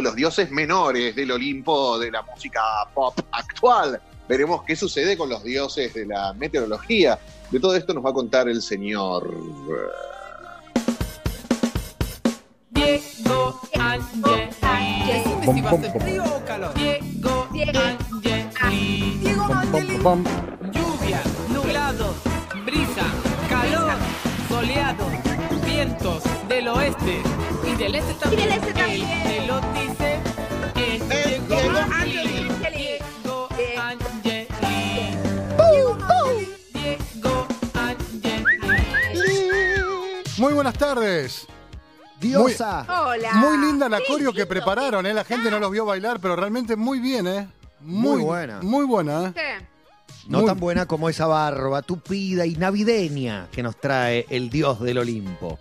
de los dioses menores del Olimpo de la música pop actual. Veremos qué sucede con los dioses de la meteorología. De todo esto nos va a contar el señor. Diego Angeli. Si va a ser frío o calor. Diego Angeli. Diego Angeli. Lluvia, nublado, brisa, calor, soleado, vientos del oeste y del este también. del este también. El te lo dice es Diego Angeli. Angeli. Diego. Angeli. Diego Angeli. Muy buenas tardes. Diosa. Hola. Muy linda la coreo que prepararon, ¿eh? La gente no los vio bailar, pero realmente muy bien, ¿eh? Muy buena. Muy buena, ¿eh? No Muy- tan buena como esa barba tupida y navideña que nos trae el dios del Olimpo.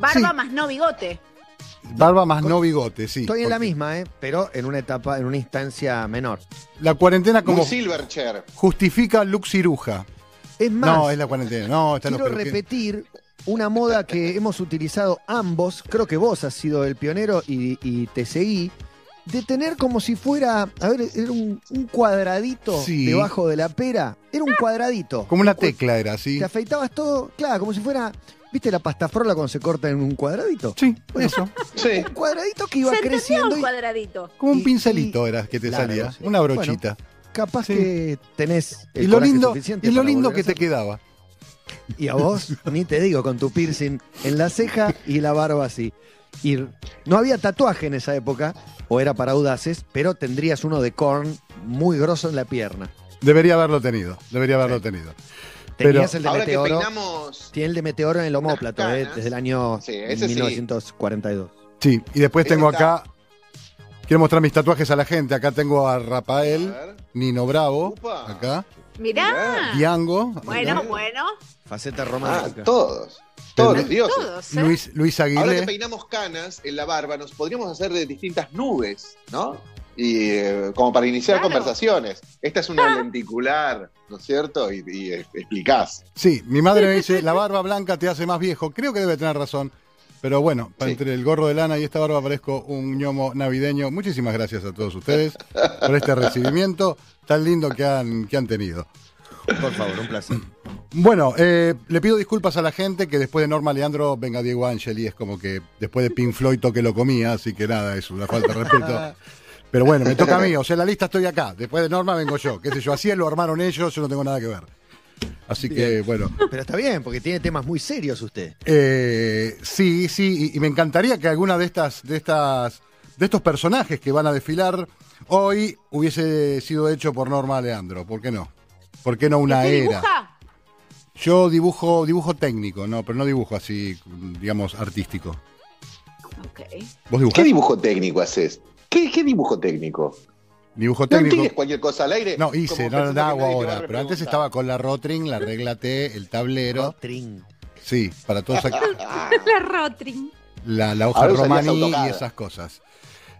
Barba Sí. más no bigote. Barba más no bigote, sí. Estoy en la misma, ¿eh? Pero en una etapa, en una instancia menor. La cuarentena Como Silverchair. justifica look ciruja. Es más, No, es la cuarentena. No, están los quiero repetir una moda que hemos utilizado ambos, creo que vos has sido el pionero y, y te seguí, de tener como si fuera, a ver, era un, un cuadradito Sí. debajo de la pera. Era un cuadradito. Como una tecla era, ¿sí? Te afeitabas todo, claro, como si fuera, ¿viste la pasta frola cuando se corta en un cuadradito? Sí, eso. Sí. Un cuadradito que iba Se creciendo un y cuadradito. Como un Y- pincelito era que te salía. sí. Una brochita. capaz Sí. que tenés el y lo lindo, suficiente y lo lindo que te quedaba. Y a vos, ni te digo, con tu piercing en la ceja y la barba así. Y no había tatuaje en esa época, o era para audaces, pero tendrías uno de corn muy grosso en la pierna. Debería haberlo tenido. Debería haberlo tenido. Tenías Pero- el de Ahora que peinamos. Tiene el de meteoro en el homóplato, eh, desde el año Sí, ese sí. 1942. Sí, y después tengo está- acá. Quiero mostrar mis tatuajes a la gente. Acá tengo a Rafael. Nino Bravo. Upa. Acá. Mirá. Diango. acá. Bueno, bueno. Faceta Ah, romántica. todos. Todos los dioses. Todos, ¿eh? Luis, Luis Ahora que Aguilé. peinamos canas en la barba, nos podríamos hacer de distintas nubes, ¿no? Y eh, como para iniciar Claro. conversaciones. Esta es una lenticular, ¿no es cierto? Y, y, explicás. Sí, mi madre me dice, la barba blanca te hace más viejo. Creo que debe tener razón. Pero bueno, para Sí. entre el gorro de lana y esta barba parezco un ñomo navideño. Muchísimas gracias a todos ustedes por este recibimiento tan lindo que han, que han tenido. Por favor, un placer. Bueno, eh, le pido disculpas a la gente que después de Norma Leandro venga Diego Angeli. Es como que después de Pink Floyd toque lo comía, así que nada, es una falta de respeto. Pero bueno, me toca a mí, o sea, en la lista estoy acá. Después de Norma vengo yo, qué sé yo. Así lo armaron ellos, yo no tengo nada que ver. Así que, bueno. Pero está bien, porque tiene temas muy serios usted. Eh, sí, sí, y, y me encantaría que alguna de estas, de estas, de estos personajes que van a desfilar hoy hubiese sido hecho por Norma Leandro. ¿Por qué no? ¿Por qué no una ¿Qué era? dibuja? Yo dibujo, dibujo técnico, no, pero no dibujo así, digamos, artístico. Ok. ¿Vos dibujás? ¿Qué dibujo técnico haces? ¿Qué, qué dibujo técnico? Dibujo No técnico. tires cualquier cosa al aire. No, hice, no, no, que hago ahora. Pero antes estaba con la Rotring, la regla T, el tablero. Rotring. Sí, para todos aquí. La Rotring. la, la hoja romaní y esas cosas.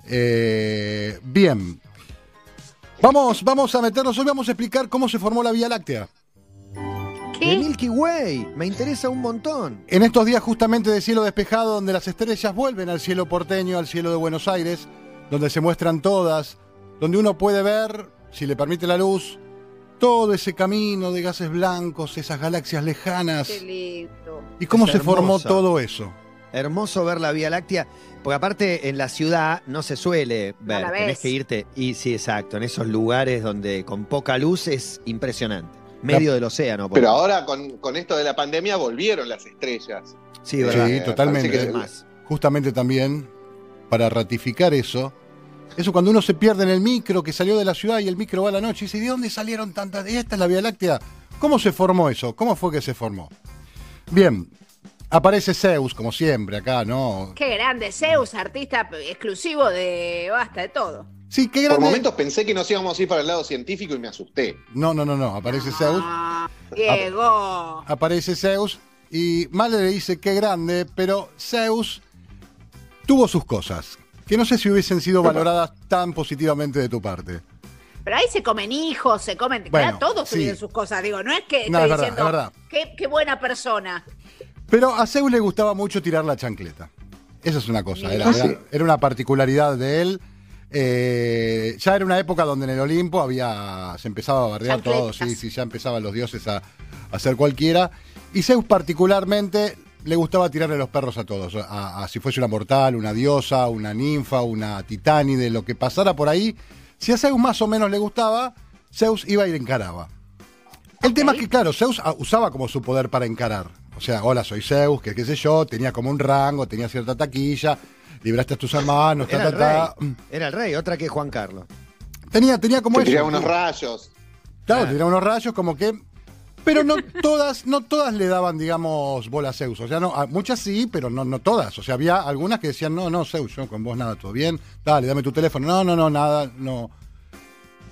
Eh, bien. Vamos, vamos a meternos hoy, vamos a explicar cómo se formó la Vía Láctea. De ¿Qué? Milky Way. Me interesa un montón. En estos días justamente de cielo despejado, donde las estrellas vuelven al cielo porteño, al cielo de Buenos Aires, donde se muestran todas, donde uno puede ver, si le permite la luz, todo ese camino de gases blancos, esas galaxias lejanas. Qué lindo. ¿Y cómo Es se formó todo eso? Hermoso ver la Vía Láctea. Porque aparte en la ciudad no se suele ver. Tenés que irte. Y sí, exacto. En esos lugares donde con poca luz es impresionante. Medio del océano. por Pero ejemplo. ahora con, con esto de la pandemia volvieron las estrellas. Sí, verdad. Sí, totalmente. que- Más. Justamente también, para ratificar eso, eso cuando uno se pierde en el micro, que salió de la ciudad y el micro va a la noche y dice, ¿de dónde salieron tantas? ¿Y esta es la Vía Láctea? ¿Cómo se formó eso? ¿Cómo fue que se formó? Bien, aparece Zeus, como siempre, acá, ¿no? Qué grande. Zeus, artista exclusivo de Basta de todo. Sí, qué Por grande. momentos pensé que nos íbamos a ir para el lado científico y me asusté. No, no, no, no, aparece Zeus. Ah, Diego. Aparece Zeus y Male le dice qué grande, pero Zeus tuvo sus cosas, que no sé si hubiesen sido valoradas tan positivamente de tu parte. Pero ahí se comen hijos, se comen. Bueno, claro, todos sí. tuvieron sus cosas. Digo, no es que No, estoy es verdad, diciendo. es verdad. Qué, qué buena persona. Pero a Zeus le gustaba mucho tirar la chancleta. Esa es una cosa, era, Ah, era- una particularidad de él. Eh, ya era una época donde en el Olimpo había se empezaba a barrear todo, sí, sí, ya empezaban los dioses a, a hacer cualquiera. Y Zeus particularmente le gustaba tirarle los perros a todos, a, a si fuese una mortal, una diosa, una ninfa, una titánide, lo que pasara por ahí. Si a Zeus más o menos le gustaba, Zeus iba y le encaraba. El tema es que, claro, Zeus ah, usaba como su poder para encarar. O sea, hola, soy Zeus, que qué sé yo, tenía como un rango, tenía cierta taquilla, libraste a tus hermanos, ta, Era ta, el ta. rey. Era el rey, otra que Juan Carlos. Tenía, tenía como Te eso. tiraba unos rayos. Claro, tiraba unos rayos como que. Pero no todas, no todas le daban, digamos, bola a Zeus. O sea, no, a muchas sí, pero no, no todas. O sea, había algunas que decían, no, no, Zeus, yo con vos nada, todo bien. Dale, dame tu teléfono. No, no, no, nada, no.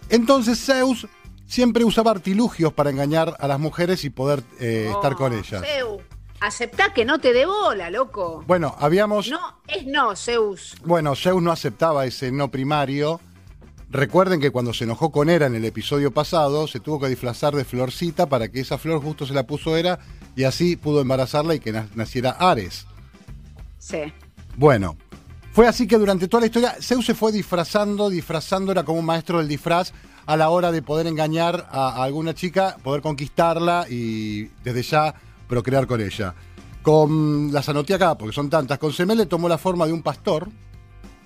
Entonces Zeus siempre usaba artilugios para engañar a las mujeres y poder eh, estar con Oh, ellas. Zeus, aceptá que no te dé bola, loco. Bueno, habíamos. No, es no, Zeus. Bueno, Zeus no aceptaba ese no primario. Recuerden que cuando se enojó con Hera en el episodio pasado, se tuvo que disfrazar de Florcita para que esa flor justo se la puso Hera y así pudo embarazarla y que na- naciera Ares. Sí. Bueno, fue así que durante toda la historia Zeus se fue disfrazando, disfrazando, era como un maestro del disfraz a la hora de poder engañar a, a alguna chica, poder conquistarla y desde ya procrear con ella. Con las anoté acá, porque son tantas. Con Semele tomó la forma de un pastor,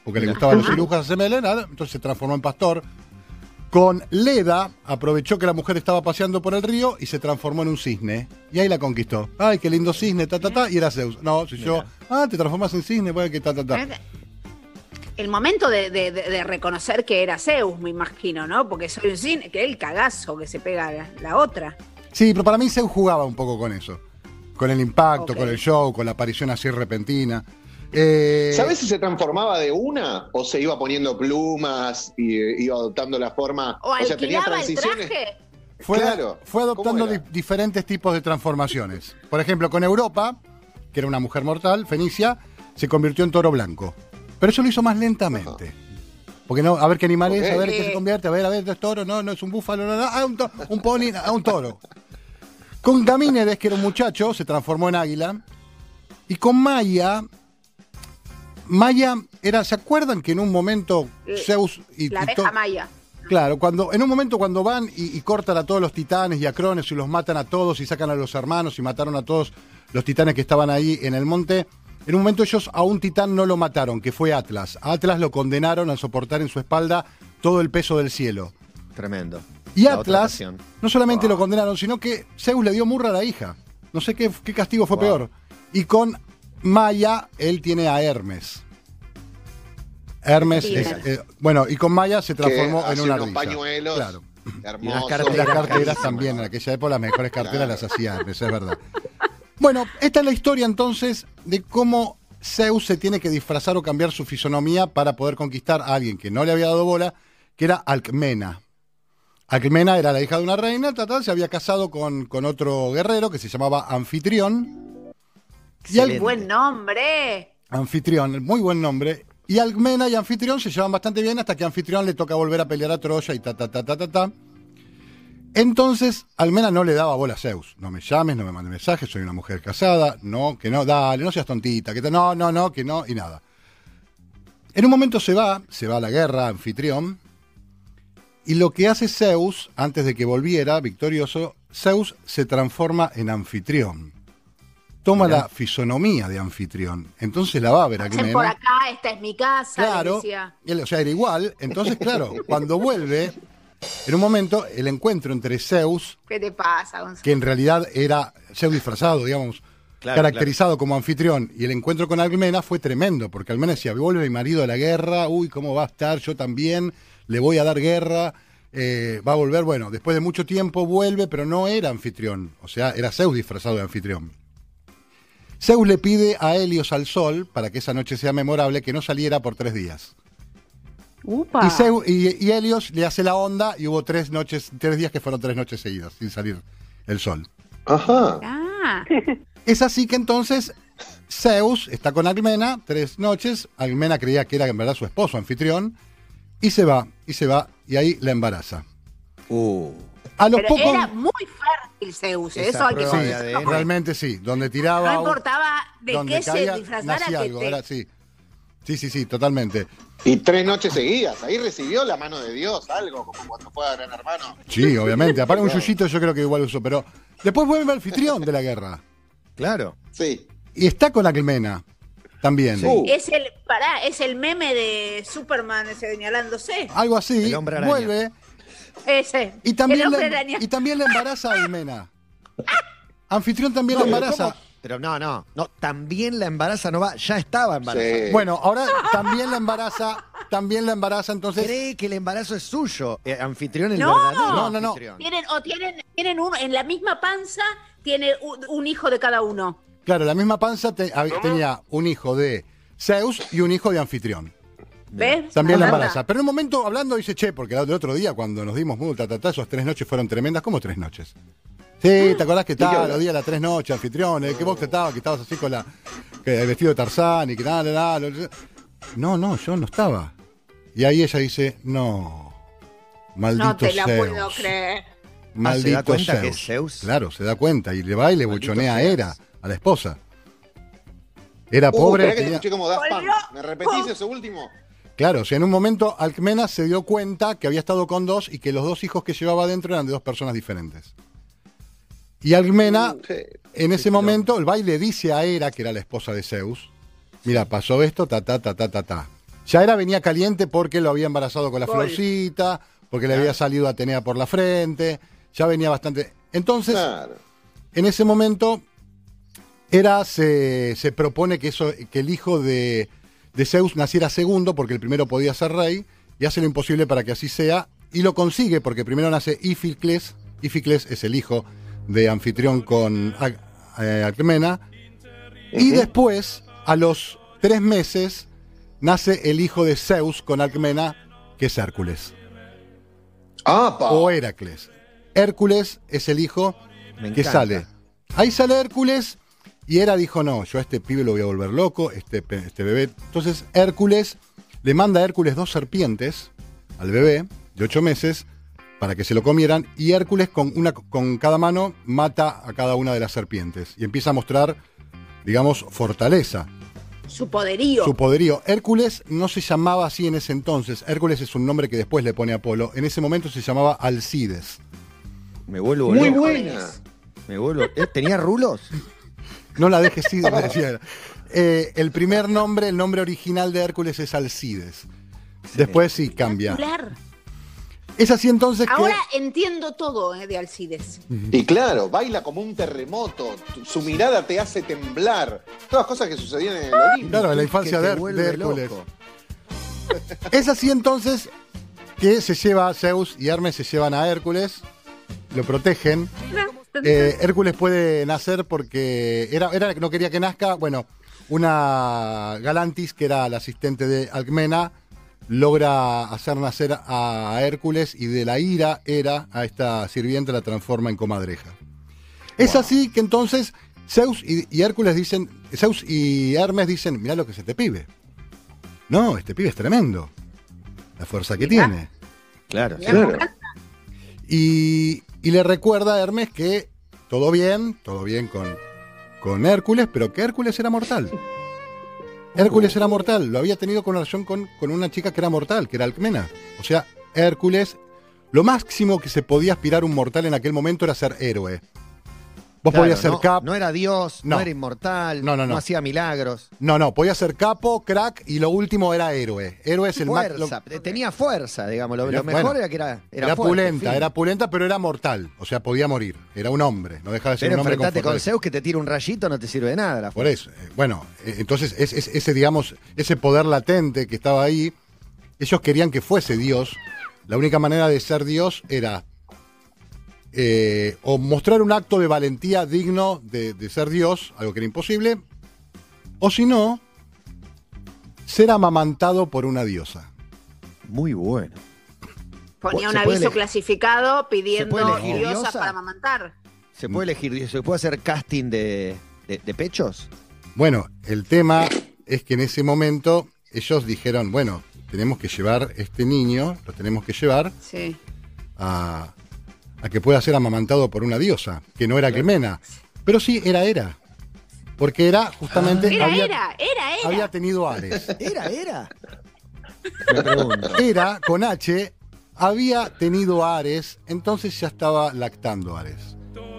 porque le gustaban los cirujas Semele, nada, entonces se transformó en pastor. Con Leda aprovechó que la mujer estaba paseando por el río y se transformó en un cisne. Y ahí la conquistó. Ay, qué lindo cisne, ta, ta, ta. Y era Zeus. No, si yo, ah, te transformas en cisne, bueno, que ta, ta, ta. El momento de, de- de- de reconocer que era Zeus, me imagino, ¿no? Porque soy un cine, que el cagazo que se pega la, la otra. Sí, pero para mí Zeus jugaba un poco con eso. Con el impacto, con el show, con la aparición así repentina. Eh, ¿Sabes si se transformaba de una o se iba poniendo plumas y iba adoptando la forma? O sea, tenía alquilaba el transiciones. traje. Fue, Claro. fue adoptando diferentes tipos de transformaciones. Por ejemplo, con Europa, que era una mujer mortal, Fenicia, se convirtió en toro blanco. Pero eso lo hizo más lentamente. Porque no, a ver qué animal es, a ver qué se convierte, a ver, a ver, es toro, no, no es un búfalo, no, no, ah, un, un pony, ah, un toro. Con Gamínedes, que era un muchacho, se transformó en águila. Y con Maya, Maya era, ¿se acuerdan que en un momento Eh, Zeus y, La abeja maya. Claro, cuando, en un momento cuando van y, y cortan a todos los titanes y a Cronos y los matan a todos y sacan a los hermanos y mataron a todos los titanes que estaban ahí en el monte, en un momento ellos a un titán no lo mataron, que fue Atlas. A Atlas lo condenaron a soportar en su espalda todo el peso del cielo. Tremendo. Y La Atlas no solamente lo condenaron, sino que Zeus le dio murra a la hija. No sé qué, qué castigo fue Wow. peor. Y con Maya, él tiene a Hermes. Hermes, Sí, es- claro. eh, bueno, y con Maya se Que transformó en una unos ardilla. pañuelos Claro. Y unas Y carteras. las carteras también, en aquella época las mejores carteras Claro. las hacía Hermes, es verdad. Bueno, esta es la historia entonces de cómo Zeus se tiene que disfrazar o cambiar su fisonomía para poder conquistar a alguien que no le había dado bola, que era Alcmena. Alcmena era la hija de una reina, ta, ta, se había casado con, con otro guerrero que se llamaba Anfitrión. Y Al-. Buen nombre. Anfitrión, muy buen nombre. Y Alcmena y Anfitrión se llevan bastante bien hasta que Anfitrión le toca volver a pelear a Troya y ta, ta, ta, ta, ta, ta. Entonces, Almena no le daba bola a Zeus. No me llames, no me mandes mensajes, soy una mujer casada. No, que no, dale, no seas tontita, que no, no, no, que no, y nada. En un momento se va, se va a la guerra, Anfitrión. Y lo que hace Zeus, antes de que volviera victorioso, Zeus se transforma en Anfitrión. Toma Mirá. la fisonomía de Anfitrión. Entonces la va a ver a por acá, esta es mi casa. Claro, decía. y él, o sea, era igual. Entonces, claro, cuando vuelve, en un momento, el encuentro entre Zeus, ¿Qué te pasa, Gonzalo? que en realidad era Zeus disfrazado, digamos, Claro, caracterizado como anfitrión, y el encuentro con Almena fue tremendo, porque Almena decía, vuelve mi marido a la guerra, uy, ¿cómo va a estar? Yo también, le voy a dar guerra, eh, va a volver, bueno, después de mucho tiempo vuelve, pero no era anfitrión, o sea, era Zeus disfrazado de anfitrión. Zeus le pide a Helios al sol, para que esa noche sea memorable, que no saliera por tres días. Upa. Y, Zeus- y- y Helios le hace la onda y hubo tres noches, tres días que fueron tres noches seguidas, sin salir el sol. Ajá. Ah, Es así que entonces Zeus está con Almena tres noches. Almena creía que era en verdad su esposo, anfitrión, y se va, y se va, y ahí la embaraza. Uh, A los pero pocos. era muy fértil Zeus, Esa eso hay que Sí. ADN. realmente sí. Donde tiraba. No importaba de qué se disfrazara que algo. te- Era así. Sí, sí, sí, totalmente. Y tres noches seguidas. Ahí recibió la mano de Dios, algo, como cuando fue a Gran Hermano. Sí, obviamente. Aparte un yuyito yo creo que igual usó, pero después vuelve el anfitrión de la guerra. Claro. Sí. Y está con Acmena también. Uh. Es el, pará, es el meme de Superman señalándose. Algo así. El hombre araña. Vuelve Ese. y también, le, araña. y también le embaraza a Almena. Anfitrión también le embaraza. ¿Cómo? Pero no, no, no, también la embaraza no va, ya estaba embarazada. Sí. Bueno, ahora también la embaraza, también la embaraza, entonces. Cree que el embarazo es suyo, eh, anfitrión el No. verdadero No, no, no. Tienen, o tienen, tienen uno, en la misma panza tiene un, un hijo de cada uno. Claro, la misma panza te- tenía un hijo de Zeus y un hijo de anfitrión. ¿Ves? También la embaraza. Pero en un momento hablando dice, che, porque el otro día cuando nos dimos multa, ta, ta, esas tres noches fueron tremendas. ¿Cómo tres noches? Sí, ¿te acordás que habla? los días las tres noches, anfitrión? eh, que vos que estabas, que estabas así con la, que el vestido de Tarzán y que nada, nada, nada. No, no, yo no estaba. Y ahí ella dice, no, maldito No te la Zeus. puedo creer. Maldito Ah, ¿se da cuenta Zeus. que es Zeus? Claro, se da cuenta y le va y le Maldito buchonea a. Era, a la esposa. Era Uh, pobre. esperá que te tenía- escuché como Daft Punk. Volvió. ¿Me repetís eso último? Claro, o sea, en un momento Alcmena se dio cuenta que había estado con dos y que los dos hijos que llevaba adentro eran de dos personas diferentes. Y Alcmena, Sí. en ese momento, el baile dice a Hera, que era la esposa de Zeus, mira, pasó esto, ta, ta, ta, ta, ta, ta. Ya Hera venía caliente porque lo había embarazado con la Gol. florcita, porque le había salido Atenea por la frente, ya venía bastante... Entonces, Claro. en ese momento, Hera se, se propone que, eso, que el hijo de, de Zeus naciera segundo, porque el primero podía ser rey, y hace lo imposible para que así sea, y lo consigue, porque primero nace Ificles, Ificles es el hijo de Anfitrión con Ac- eh, Alcmena, y después, a los tres meses, nace el hijo de Zeus con Alcmena, que es Hércules, ¡Apa! o Heracles. Hércules es el hijo Me que encanta. sale. Ahí sale Hércules y Hera dijo, no, yo a este pibe lo voy a volver loco, este, este bebé. Entonces Hércules le manda a Hércules dos serpientes al bebé de ocho meses para que se lo comieran y Hércules con, una, con cada mano mata a cada una de las serpientes y empieza a mostrar, digamos, fortaleza, Su poderío. su poderío. Hércules no se llamaba así en ese entonces, Hércules es un nombre que después le pone Apolo, en ese momento se llamaba Alcides. Me vuelvo Muy loco. buena. Me vuelvo. ¿Eh? ¿Tenía rulos? No la dejes ir, me decía. Eh, el primer nombre, el nombre original de Hércules es Alcides. Después sí cambia. Es así entonces que. Ahora entiendo todo eh, de Alcides. Y claro, baila como un terremoto. Su mirada te hace temblar. Todas cosas que sucedían en el Olimpo. Claro, en la infancia de, Hércules. loco. Es así entonces que se lleva a Zeus y Hermes se llevan a Hércules, lo protegen. Eh, Hércules puede nacer porque era, era que no quería que nazca. Bueno, una Galantis, que era la asistente de Alcmena, logra hacer nacer a, Hércules y de la ira era a esta sirviente la transforma en comadreja. Es así que entonces Zeus y, y Hércules dicen, Zeus y Hermes dicen, mirá lo que es este pibe. No, este pibe es tremendo. La fuerza que Mirá. tiene. Claro. Claro. Y, y le recuerda a Hermes que todo bien, todo bien con, con Hércules, pero que Hércules era mortal. Hércules era mortal, lo había tenido con relación con, con una chica que era mortal, que era Alcmena. O sea, Hércules, lo máximo que se podía aspirar un mortal en aquel momento era ser héroe. Vos Claro, podías ser no, capo. no era Dios, no, No. era inmortal, No, no, no. hacía milagros. No, no, podía ser capo, crack y lo último era héroe. Héroe es el más. fuerza, eh, tenía fuerza, digamos. Lo, Era- lo mejor bueno, era que era era, Era, fuerte, pulenta, fin. era pulenta, pero era mortal. O sea, podía morir. Era un hombre, no dejaba de ser Pero un hombre con enfrentate con, fortaleza. Zeus que te tira un rayito no te sirve de nada. la Por eso, eh, bueno, eh, entonces es, es- ese, digamos, ese poder latente que estaba ahí, ellos querían que fuese Dios. La única manera de ser Dios era eh, o mostrar un acto de valentía digno de, de ser Dios, algo que era imposible, o si no, ser amamantado por una diosa. Muy bueno. Ponía ¿Se un aviso clasificado pidiendo diosas diosa? para amamantar. ¿Se puede elegir, se puede hacer casting de, de- de pechos? Bueno, el tema es que en ese momento ellos dijeron, bueno, tenemos que llevar este niño, lo tenemos que llevar Sí. a, a que pueda ser amamantado por una diosa, que no era Clemena, pero sí era Hera. Porque era justamente. Era, había, era, era, era. había tenido Ares. ¿Era, era? Me pregunto. Era, con H, había tenido Ares, entonces ya estaba lactando Ares.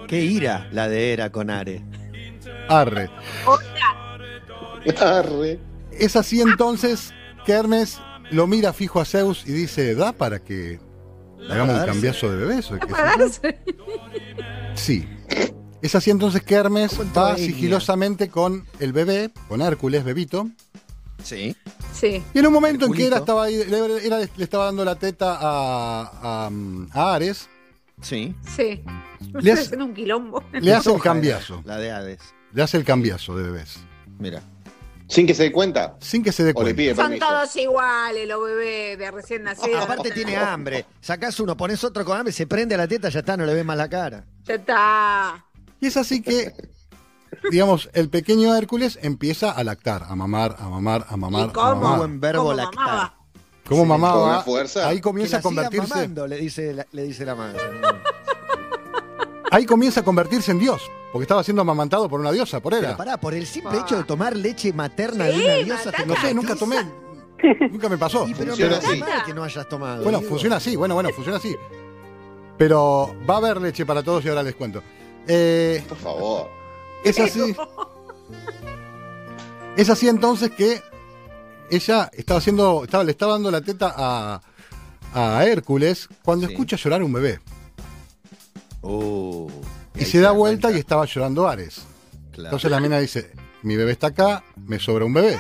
Qué ira la de Era con Are. Arre. Arre. Es así entonces que Hermes lo mira fijo a Zeus y dice, ¿da para que le hagamos un cambiazo de bebés? o qué sé yo?". Pararse. Sí. Es así entonces que Hermes va sigilosamente con el bebé, con Hércules, bebito, Sí. Sí. y en un momento en que era, estaba ahí- le, era- le estaba dando la teta a, a- a Ares, Sí. Sí. Le hace- un quilombo. le hace el cambiazo. La de Hades. Le hace el cambiazo de bebés. Mira. Sin que se dé cuenta. Sin que se dé O le cuenta. pide Son permiso. todos iguales los bebés de recién nacidos. Aparte tiene hambre. Sacás uno, pones otro con hambre, se prende a la teta, ya está, no le ves más la cara. Ya está. Y es así que, digamos, el pequeño Hércules empieza a lactar, a mamar, a mamar, a mamar, ¿Y a cómo? mamar. Buen verbo ¿Cómo lactar. mamaba? ¿Cómo Sí, mamaba? con una fuerza. Ahí Que comienza la a convertirse. mamando, le dice la, le dice la madre. Ahí comienza a convertirse en Dios. Porque estaba siendo amamantado por una diosa, por Pero era. pará, por el simple hecho de tomar leche materna de una diosa. te. No sé, nunca tomé. Nunca me pasó. Y pero Funciona me así. que no hayas tomado. Bueno, digo. funciona así, bueno, bueno, funciona así. Pero va a haber leche para todos y ahora les cuento. Eh, Por favor. es así. Es así entonces que ella estaba haciendo, estaba, le estaba dando la teta a, a Hércules cuando Sí. escucha llorar un bebé. Uh, Y se da vuelta y estaba llorando Ares. Claro. Entonces la mina dice, mi bebé está acá, me sobra un bebé.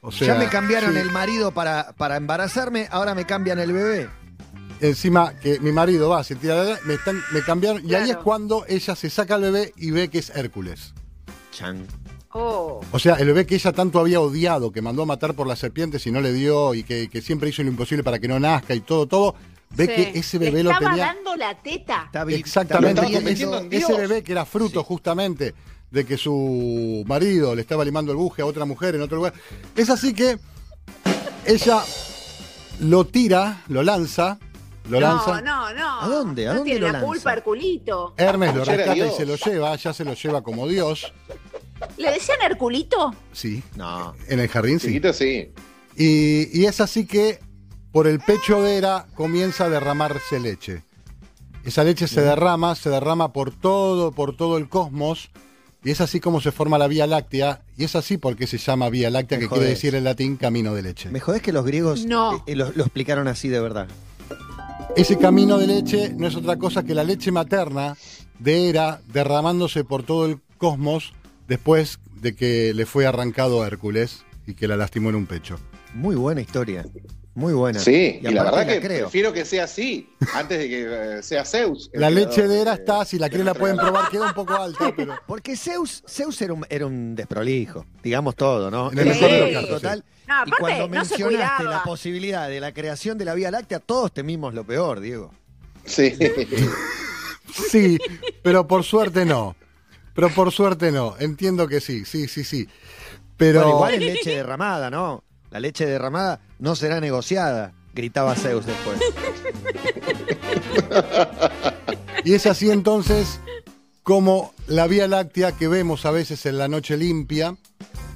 O sea, ya me cambiaron sí, el marido para, para embarazarme, ahora me cambian el bebé. Encima que mi marido va, se tira de- me, están, me cambiaron. Y ahí es cuando ella se saca al bebé y ve que es Hércules. Chan. Oh. O sea, el bebé que ella tanto había odiado, que mandó a matar por las serpientes y no le dio, y que, que siempre hizo lo imposible para que no nazca y todo, todo, ve Sí. que ese bebé Le lo estaba tenía. dando la teta. Está vi- Exactamente, está estaba ese, bebé que era fruto justamente de que su marido le estaba limando el buje a otra mujer en otro lugar. Es así que ella lo tira, lo lanza, lo lanza. No, no, no. ¿A dónde? ¿A no dónde tiene lo la lanza? culpa Herculito. Hermes lo rescata y se lo lleva, ya se lo lleva como Dios. ¿Le decían Herculito? Sí, No. en el jardín sí. Chiquito sí. Y, y es así que por el pecho de Hera comienza a derramarse leche. Esa leche se derrama, se derrama por todo, por todo el cosmos. Y es así como se forma la Vía Láctea. Y es así porque se llama Vía Láctea, Me que quiere jodés. decir en latín camino de leche. Me jodés que los griegos No. eh, eh, lo, lo explicaron así de verdad. Ese camino de leche no es otra cosa que la leche materna de Hera derramándose por todo el cosmos después de que le fue arrancado a Hércules y que la lastimó en un pecho. Muy buena historia. Muy buena. Sí, y, la verdad que creo. prefiero que sea así, antes de que eh, sea Zeus. La leche de Hera está, si la quieren la pueden probar, queda un poco alta, pero... Porque Zeus, Zeus era, un, era un desprolijo, digamos todo, ¿no? En el mejor de los casos, total. No, y cuando no mencionaste la posibilidad de la creación de la Vía Láctea, todos temimos lo peor, Diego. Sí. Sí, pero por suerte no. Pero por suerte no. Entiendo que sí, sí, sí, sí. Pero Bueno, igual es leche derramada, ¿no? La leche derramada no será negociada, gritaba Zeus después. y es así entonces como la Vía Láctea que vemos a veces en la noche limpia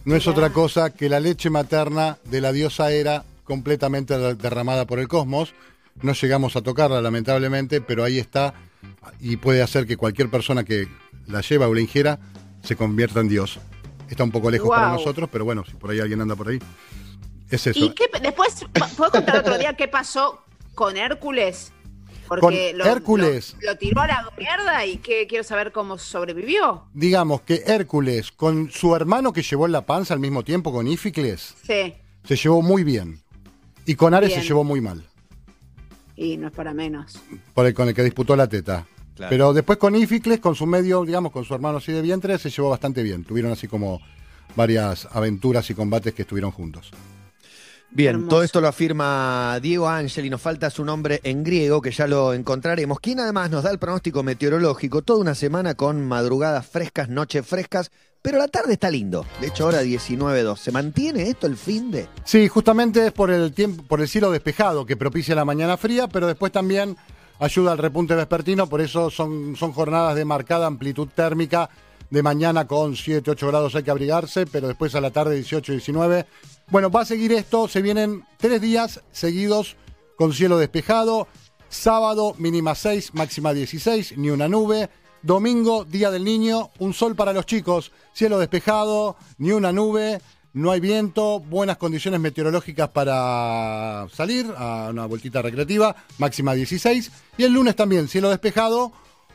no es otra cosa que la leche materna de la diosa Hera completamente de- derramada por el cosmos. No llegamos a tocarla lamentablemente, pero ahí está y puede hacer que cualquier persona que la lleva o la ingiera se convierta en Dios. Está un poco lejos para nosotros, pero bueno, si por ahí alguien anda por ahí. Es eso. ¿Y qué, después, ¿puedo contar otro día qué pasó con Hércules? Porque Con lo, Hércules. Lo, lo tiró a la mierda y que quiero saber cómo sobrevivió. digamos que Hércules con su hermano que llevó en la panza al mismo tiempo con Íficles Sí, se llevó muy bien y con Ares Bien. se llevó muy mal y no es para menos. por el, con el que disputó la teta Claro. pero después con Íficles con su medio digamos con su hermano así de vientre se llevó bastante bien tuvieron así como varias aventuras y combates que estuvieron juntos Bien, Hermoso. todo esto lo afirma Diego Ángel y nos falta su nombre en griego, que ya lo encontraremos, quien además nos da el pronóstico meteorológico toda una semana con madrugadas frescas, noches frescas, pero la tarde está lindo. De hecho, ahora 19.2. ¿Se mantiene esto el fin de? sí justamente es por el tiempo por el cielo despejado que propicia la mañana fría pero después también ayuda al repunte vespertino por eso son son jornadas de marcada amplitud térmica de mañana con 7, 8 grados hay que abrigarse, pero después a la tarde 18, 19. Bueno, va a seguir esto, se vienen tres días seguidos con cielo despejado. Sábado mínima 6, máxima 16, ni una nube. Domingo, Día del Niño, un sol para los chicos, cielo despejado, ni una nube, no hay viento, buenas condiciones meteorológicas para salir a una vueltita recreativa, máxima 16. Y el lunes también, cielo despejado,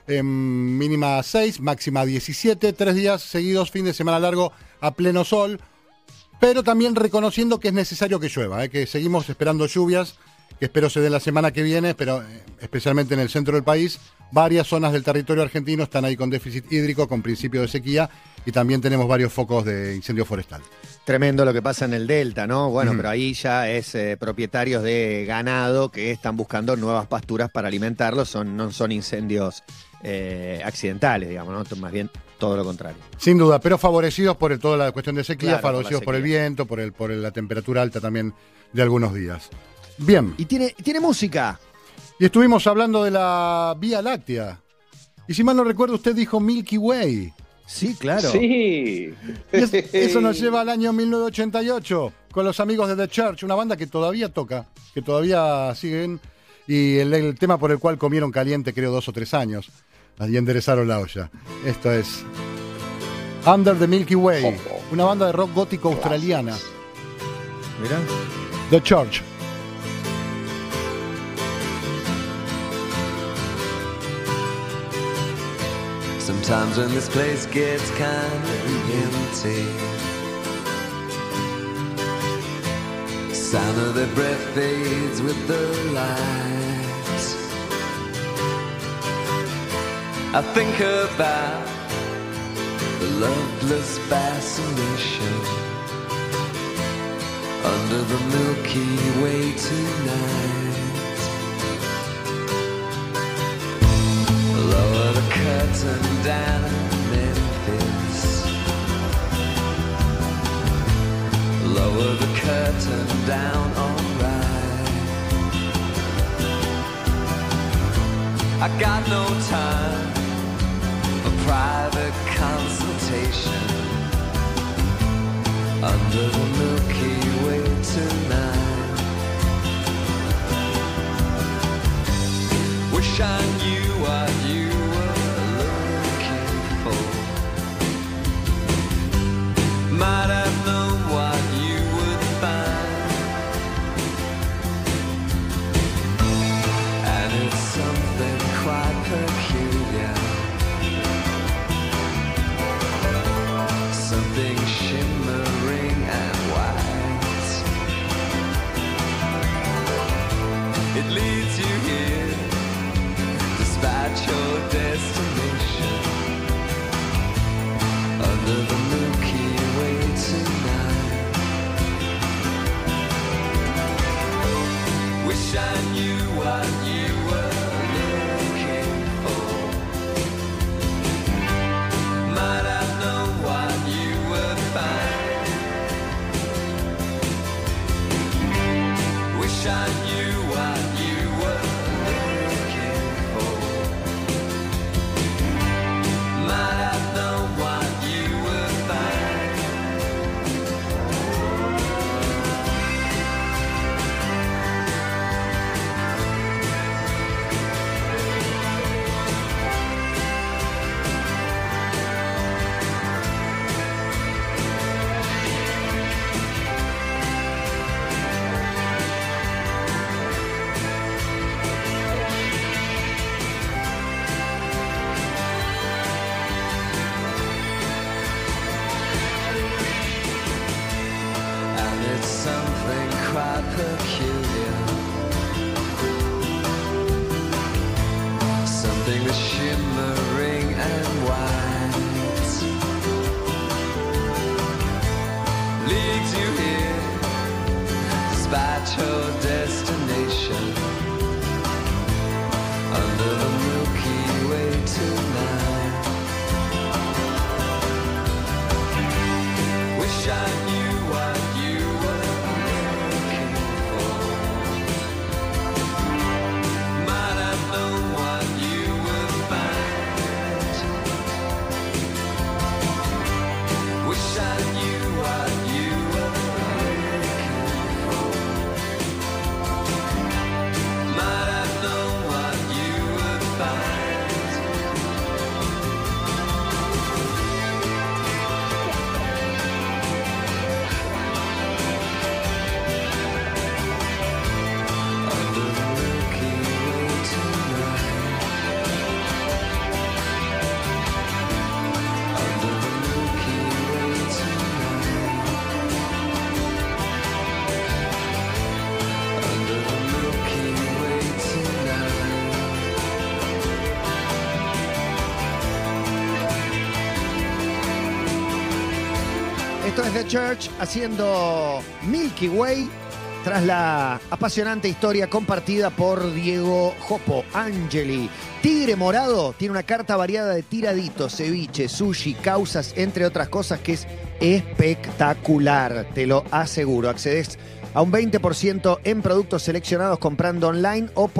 em, mínima 6, máxima 17, tres días seguidos, fin de semana largo a pleno sol, pero también reconociendo que es necesario que llueva, eh, que seguimos esperando lluvias, que espero se den la semana que viene, pero eh, especialmente en el centro del país, varias zonas del territorio argentino están ahí con déficit hídrico, con principio de sequía, y también tenemos varios focos de incendio forestal. Tremendo lo que pasa en el Delta, ¿no? Bueno, pero ahí ya es eh, propietarios de ganado que están buscando nuevas pasturas para alimentarlos, son, no son incendios eh, accidentales, digamos, ¿no? Más bien todo lo contrario. Sin duda, pero favorecidos por el- toda la cuestión de sequía, Claro, por la favorecidos por, el viento, por, el, por el- la temperatura alta también de algunos días. Bien, Y tiene, tiene música. y estuvimos hablando de la Vía Láctea. Y si mal no recuerdo, usted dijo Milky Way. Sí, claro. Sí. Es- eso nos lleva al año 1988 con los amigos de The Church, una banda que todavía toca, que todavía siguen, y el, el tema por el cual comieron caliente, creo, dos o tres años. Y enderezaron la olla. Esto es Under the Milky Way, una banda de rock gótico australiana. Mirá. The Church. Sometimes when this place gets kind of empty, sound of their breath fades with the lights. I think about the loveless fascination under the Milky Way tonight. Lower the curtain down in Memphis. Lower the curtain down, alright. I got no time private consultation under the Milky Way tonight. Wish I knew what you leads you here despite your destination. Under the Church haciendo Milky Way tras la apasionante historia compartida por Diego Jopo Angeli. Tigre Morado tiene una carta variada de tiraditos, ceviche, sushi, causas, entre otras cosas que es espectacular, te lo aseguro. Accedes a un 20% en productos seleccionados comprando online o por